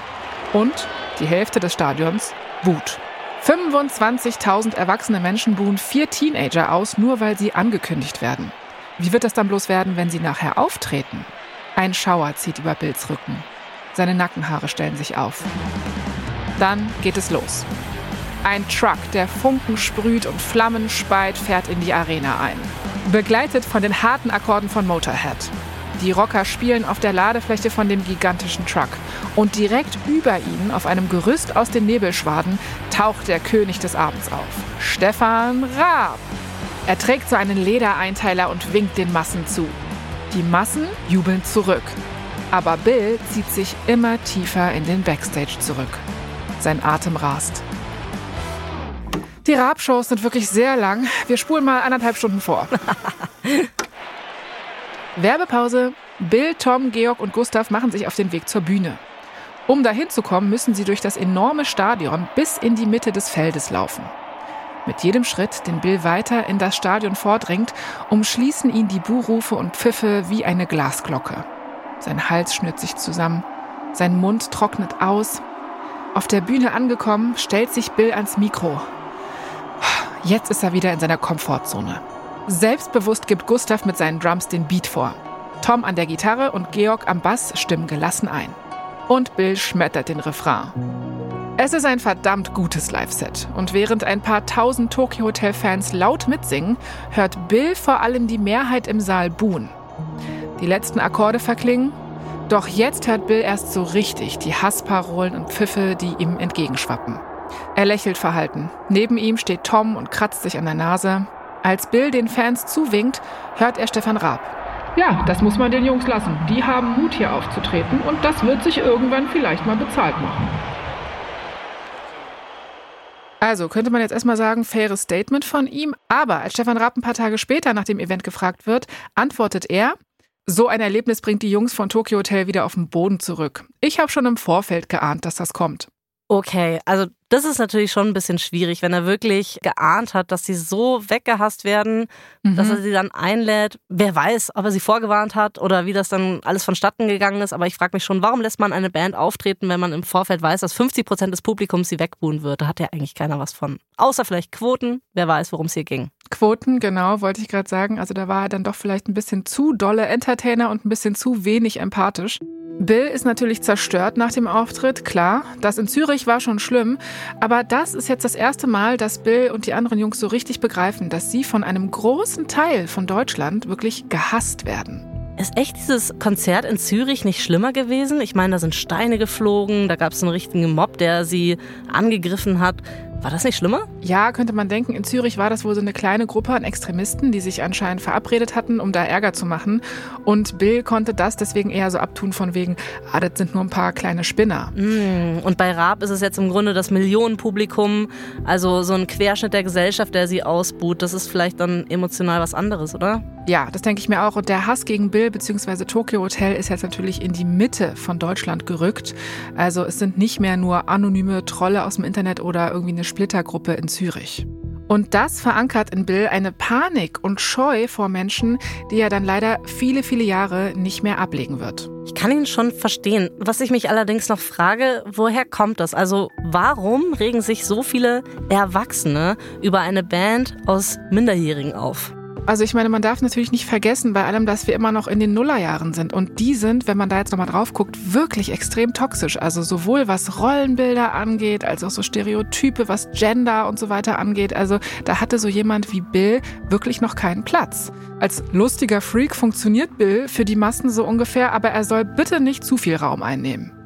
und die Hälfte des Stadions Wut. 25.000 erwachsene Menschen buhen vier Teenager aus, nur weil sie angekündigt werden. Wie wird das dann bloß werden, wenn sie nachher auftreten? Ein Schauer zieht über Bills Rücken. Seine Nackenhaare stellen sich auf. Dann geht es los. Ein Truck, der Funken sprüht und Flammen speit, fährt in die Arena ein. Begleitet von den harten Akkorden von Motorhead. Die Rocker spielen auf der Ladefläche von dem gigantischen Truck. Und direkt über ihnen, auf einem Gerüst aus den Nebelschwaden, taucht der König des Abends auf. Stefan Raab. Er trägt so einen Ledereinteiler und winkt den Massen zu. Die Massen jubeln zurück. Aber Bill zieht sich immer tiefer in den Backstage zurück. Sein Atem rast. Die Raab-Shows sind wirklich sehr lang. Wir spulen mal anderthalb Stunden vor. Werbepause. Bill, Tom, Georg und Gustav machen sich auf den Weg zur Bühne. Um dahin zu kommen, müssen sie durch das enorme Stadion bis in die Mitte des Feldes laufen. Mit jedem Schritt, den Bill weiter in das Stadion vordringt, umschließen ihn die Buhrufe und Pfiffe wie eine Glasglocke. Sein Hals schnürt sich zusammen, sein Mund trocknet aus. Auf der Bühne angekommen, stellt sich Bill ans Mikro. Jetzt ist er wieder in seiner Komfortzone. Selbstbewusst gibt Gustav mit seinen Drums den Beat vor. Tom an der Gitarre und Georg am Bass stimmen gelassen ein. Und Bill schmettert den Refrain. Es ist ein verdammt gutes Live-Set. Und während ein paar tausend Tokyo Hotel-Fans laut mitsingen, hört Bill vor allem die Mehrheit im Saal buhen. Die letzten Akkorde verklingen. Doch jetzt hört Bill erst so richtig die Hassparolen und Pfiffe, die ihm entgegenschwappen. Er lächelt verhalten. Neben ihm steht Tom und kratzt sich an der Nase. Als Bill den Fans zuwinkt, hört er Stefan Raab. Ja, das muss man den Jungs lassen. Die haben Mut hier aufzutreten und das wird sich irgendwann vielleicht mal bezahlt machen. Also könnte man jetzt erstmal sagen, faires Statement von ihm. Aber als Stefan Raab ein paar Tage später nach dem Event gefragt wird, antwortet er, so ein Erlebnis bringt die Jungs von Tokyo Hotel wieder auf den Boden zurück. Ich habe schon im Vorfeld geahnt, dass das kommt. Okay, also das ist natürlich schon ein bisschen schwierig, wenn er wirklich geahnt hat, dass sie so weggehasst werden, mhm. dass er sie dann einlädt. Wer weiß, ob er sie vorgewarnt hat oder wie das dann alles vonstatten gegangen ist. Aber ich frage mich schon, warum lässt man eine Band auftreten, wenn man im Vorfeld weiß, dass 50 Prozent des Publikums sie wegbuhen wird? Da hat ja eigentlich keiner was von. Außer vielleicht Quoten. Wer weiß, worum es hier ging. Quoten, genau, wollte ich gerade sagen. Also da war er dann doch vielleicht ein bisschen zu dolle Entertainer und ein bisschen zu wenig empathisch. Bill ist natürlich zerstört nach dem Auftritt, klar. Das in Zürich war schon schlimm. Aber das ist jetzt das erste Mal, dass Bill und die anderen Jungs so richtig begreifen, dass sie von einem großen Teil von Deutschland wirklich gehasst werden. Ist echt dieses Konzert in Zürich nicht schlimmer gewesen? Ich meine, da sind Steine geflogen, da gab es einen richtigen Mob, der sie angegriffen hat. War das nicht schlimmer? Ja, könnte man denken. In Zürich war das wohl so eine kleine Gruppe an Extremisten, die sich anscheinend verabredet hatten, um da Ärger zu machen. Und Bill konnte das deswegen eher so abtun von wegen, ah, das sind nur ein paar kleine Spinner. Mm, und bei Raab ist es jetzt im Grunde das Millionenpublikum, also so ein Querschnitt der Gesellschaft, der sie ausbuht. Das ist vielleicht dann emotional was anderes, oder? Ja, das denke ich mir auch. Und der Hass gegen Bill bzw. Tokyo Hotel ist jetzt natürlich in die Mitte von Deutschland gerückt. Also es sind nicht mehr nur anonyme Trolle aus dem Internet oder irgendwie eine Splittergruppe in Zürich. Und das verankert in Bill eine Panik und Scheu vor Menschen, die er dann leider viele, viele Jahre nicht mehr ablegen wird. Ich kann ihn schon verstehen. Was ich mich allerdings noch frage, woher kommt das? Also warum regen sich so viele Erwachsene über eine Band aus Minderjährigen auf? Also ich meine, man darf natürlich nicht vergessen bei allem, dass wir immer noch in den Nullerjahren sind. Und die sind, wenn man da jetzt nochmal drauf guckt, wirklich extrem toxisch. Also sowohl was Rollenbilder angeht, als auch so Stereotype, was Gender und so weiter angeht. Also da hatte so jemand wie Bill wirklich noch keinen Platz. Als lustiger Freak funktioniert Bill für die Massen so ungefähr, aber er soll bitte nicht zu viel Raum einnehmen.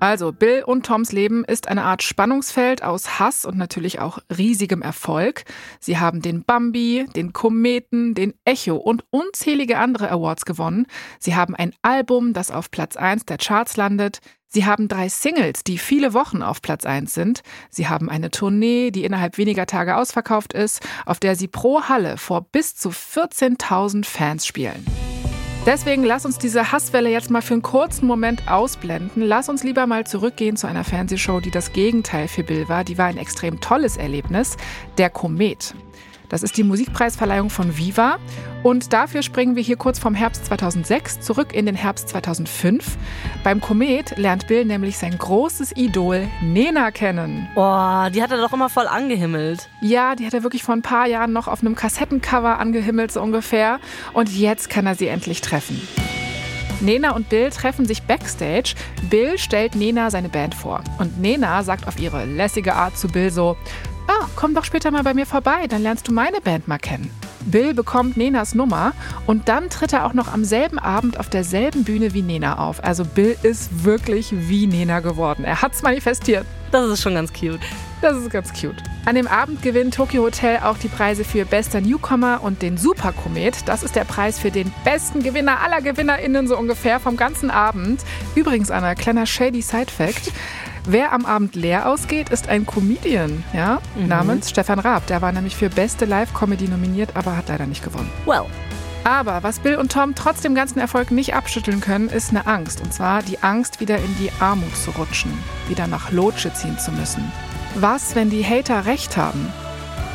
Also, Bill und Toms Leben ist eine Art Spannungsfeld aus Hass und natürlich auch riesigem Erfolg. Sie haben den Bambi, den Kometen, den Echo und unzählige andere Awards gewonnen. Sie haben ein Album, das auf Platz 1 der Charts landet. Sie haben drei Singles, die viele Wochen auf Platz 1 sind. Sie haben eine Tournee, die innerhalb weniger Tage ausverkauft ist, auf der sie pro Halle vor bis zu 14.000 Fans spielen. Deswegen lass uns diese Hasswelle jetzt mal für einen kurzen Moment ausblenden. Lass uns lieber mal zurückgehen zu einer Fernsehshow, die das Gegenteil für Bill war. Die war ein extrem tolles Erlebnis. Der Komet. Das ist die Musikpreisverleihung von Viva. Und dafür springen wir hier kurz vom Herbst 2006 zurück in den Herbst 2005. Beim Komet lernt Bill nämlich sein großes Idol Nena kennen. Boah, die hat er doch immer voll angehimmelt. Ja, die hat er wirklich vor ein paar Jahren noch auf einem Kassettencover angehimmelt, so ungefähr. Und jetzt kann er sie endlich treffen. Nena und Bill treffen sich backstage. Bill stellt Nena seine Band vor. Und Nena sagt auf ihre lässige Art zu Bill so, ah, komm doch später mal bei mir vorbei, dann lernst du meine Band mal kennen. Bill bekommt Nenas Nummer und dann tritt er auch noch am selben Abend auf derselben Bühne wie Nena auf. Also Bill ist wirklich wie Nena geworden. Er hat's manifestiert. Das ist schon ganz cute. Das ist ganz cute. An dem Abend gewinnt Tokyo Hotel auch die Preise für bester Newcomer und den Superkomet. Das ist der Preis für den besten Gewinner aller GewinnerInnen so ungefähr vom ganzen Abend. Übrigens, ein kleiner shady Side-Fact. Wer am Abend leer ausgeht, ist ein Comedian, ja, mhm. namens Stefan Raab. Der war nämlich für beste Live-Comedy nominiert, aber hat leider nicht gewonnen. Well. Aber was Bill und Tom trotz dem ganzen Erfolg nicht abschütteln können, ist eine Angst. Und zwar die Angst, wieder in die Armut zu rutschen, wieder nach Lotsche ziehen zu müssen. Was, wenn die Hater recht haben?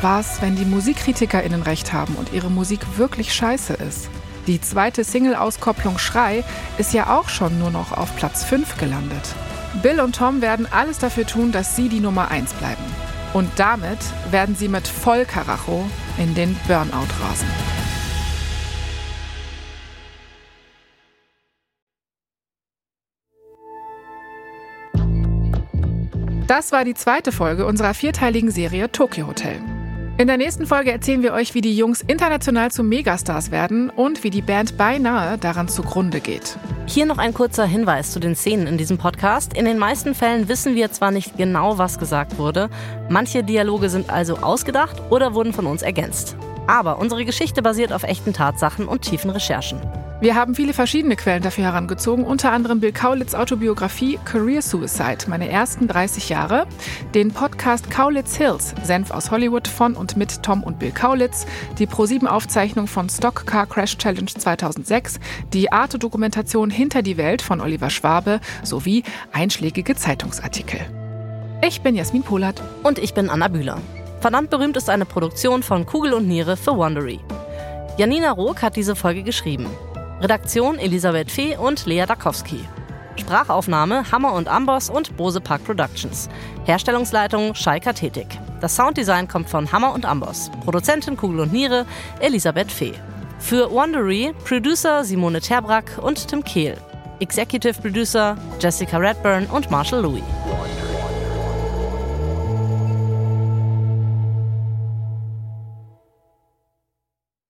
Was, wenn die MusikkritikerInnen recht haben und ihre Musik wirklich scheiße ist? Die zweite Single-Auskopplung Schrei ist ja auch schon nur noch auf Platz 5 gelandet. Bill und Tom werden alles dafür tun, dass sie die Nummer 1 bleiben. Und damit werden sie mit Vollkaracho in den Burnout rasen. Das war die zweite Folge unserer vierteiligen Serie Tokyo Hotel. In der nächsten Folge erzählen wir euch, wie die Jungs international zu Megastars werden und wie die Band beinahe daran zugrunde geht. Hier noch ein kurzer Hinweis zu den Szenen in diesem Podcast. In den meisten Fällen wissen wir zwar nicht genau, was gesagt wurde, manche Dialoge sind also ausgedacht oder wurden von uns ergänzt. Aber unsere Geschichte basiert auf echten Tatsachen und tiefen Recherchen. Wir haben viele verschiedene Quellen dafür herangezogen, unter anderem Bill Kaulitz Autobiografie Career Suicide, meine ersten 30 Jahre, den Podcast Kaulitz Hills, Senf aus Hollywood von und mit Tom und Bill Kaulitz, die Pro7-Aufzeichnung von Stock Car Crash Challenge 2006, die Arte-Dokumentation Hinter die Welt von Oliver Schwabe sowie einschlägige Zeitungsartikel. Ich bin Jasmin Polat. Und ich bin Anna Bühler. Verdammt berühmt ist eine Produktion von Kugel und Niere für Wondery. Janina Rook hat diese Folge geschrieben. Redaktion Elisabeth Fee und Lea Dakowski. Sprachaufnahme Hammer und Amboss und Bose Park Productions. Herstellungsleitung Scheika Tätig. Das Sounddesign kommt von Hammer und Amboss. Produzentin Kugel und Niere Elisabeth Fee. Für Wondery Producer Simone Terbrack und Tim Kehl. Executive Producer Jessica Redburn und Marshall Louis.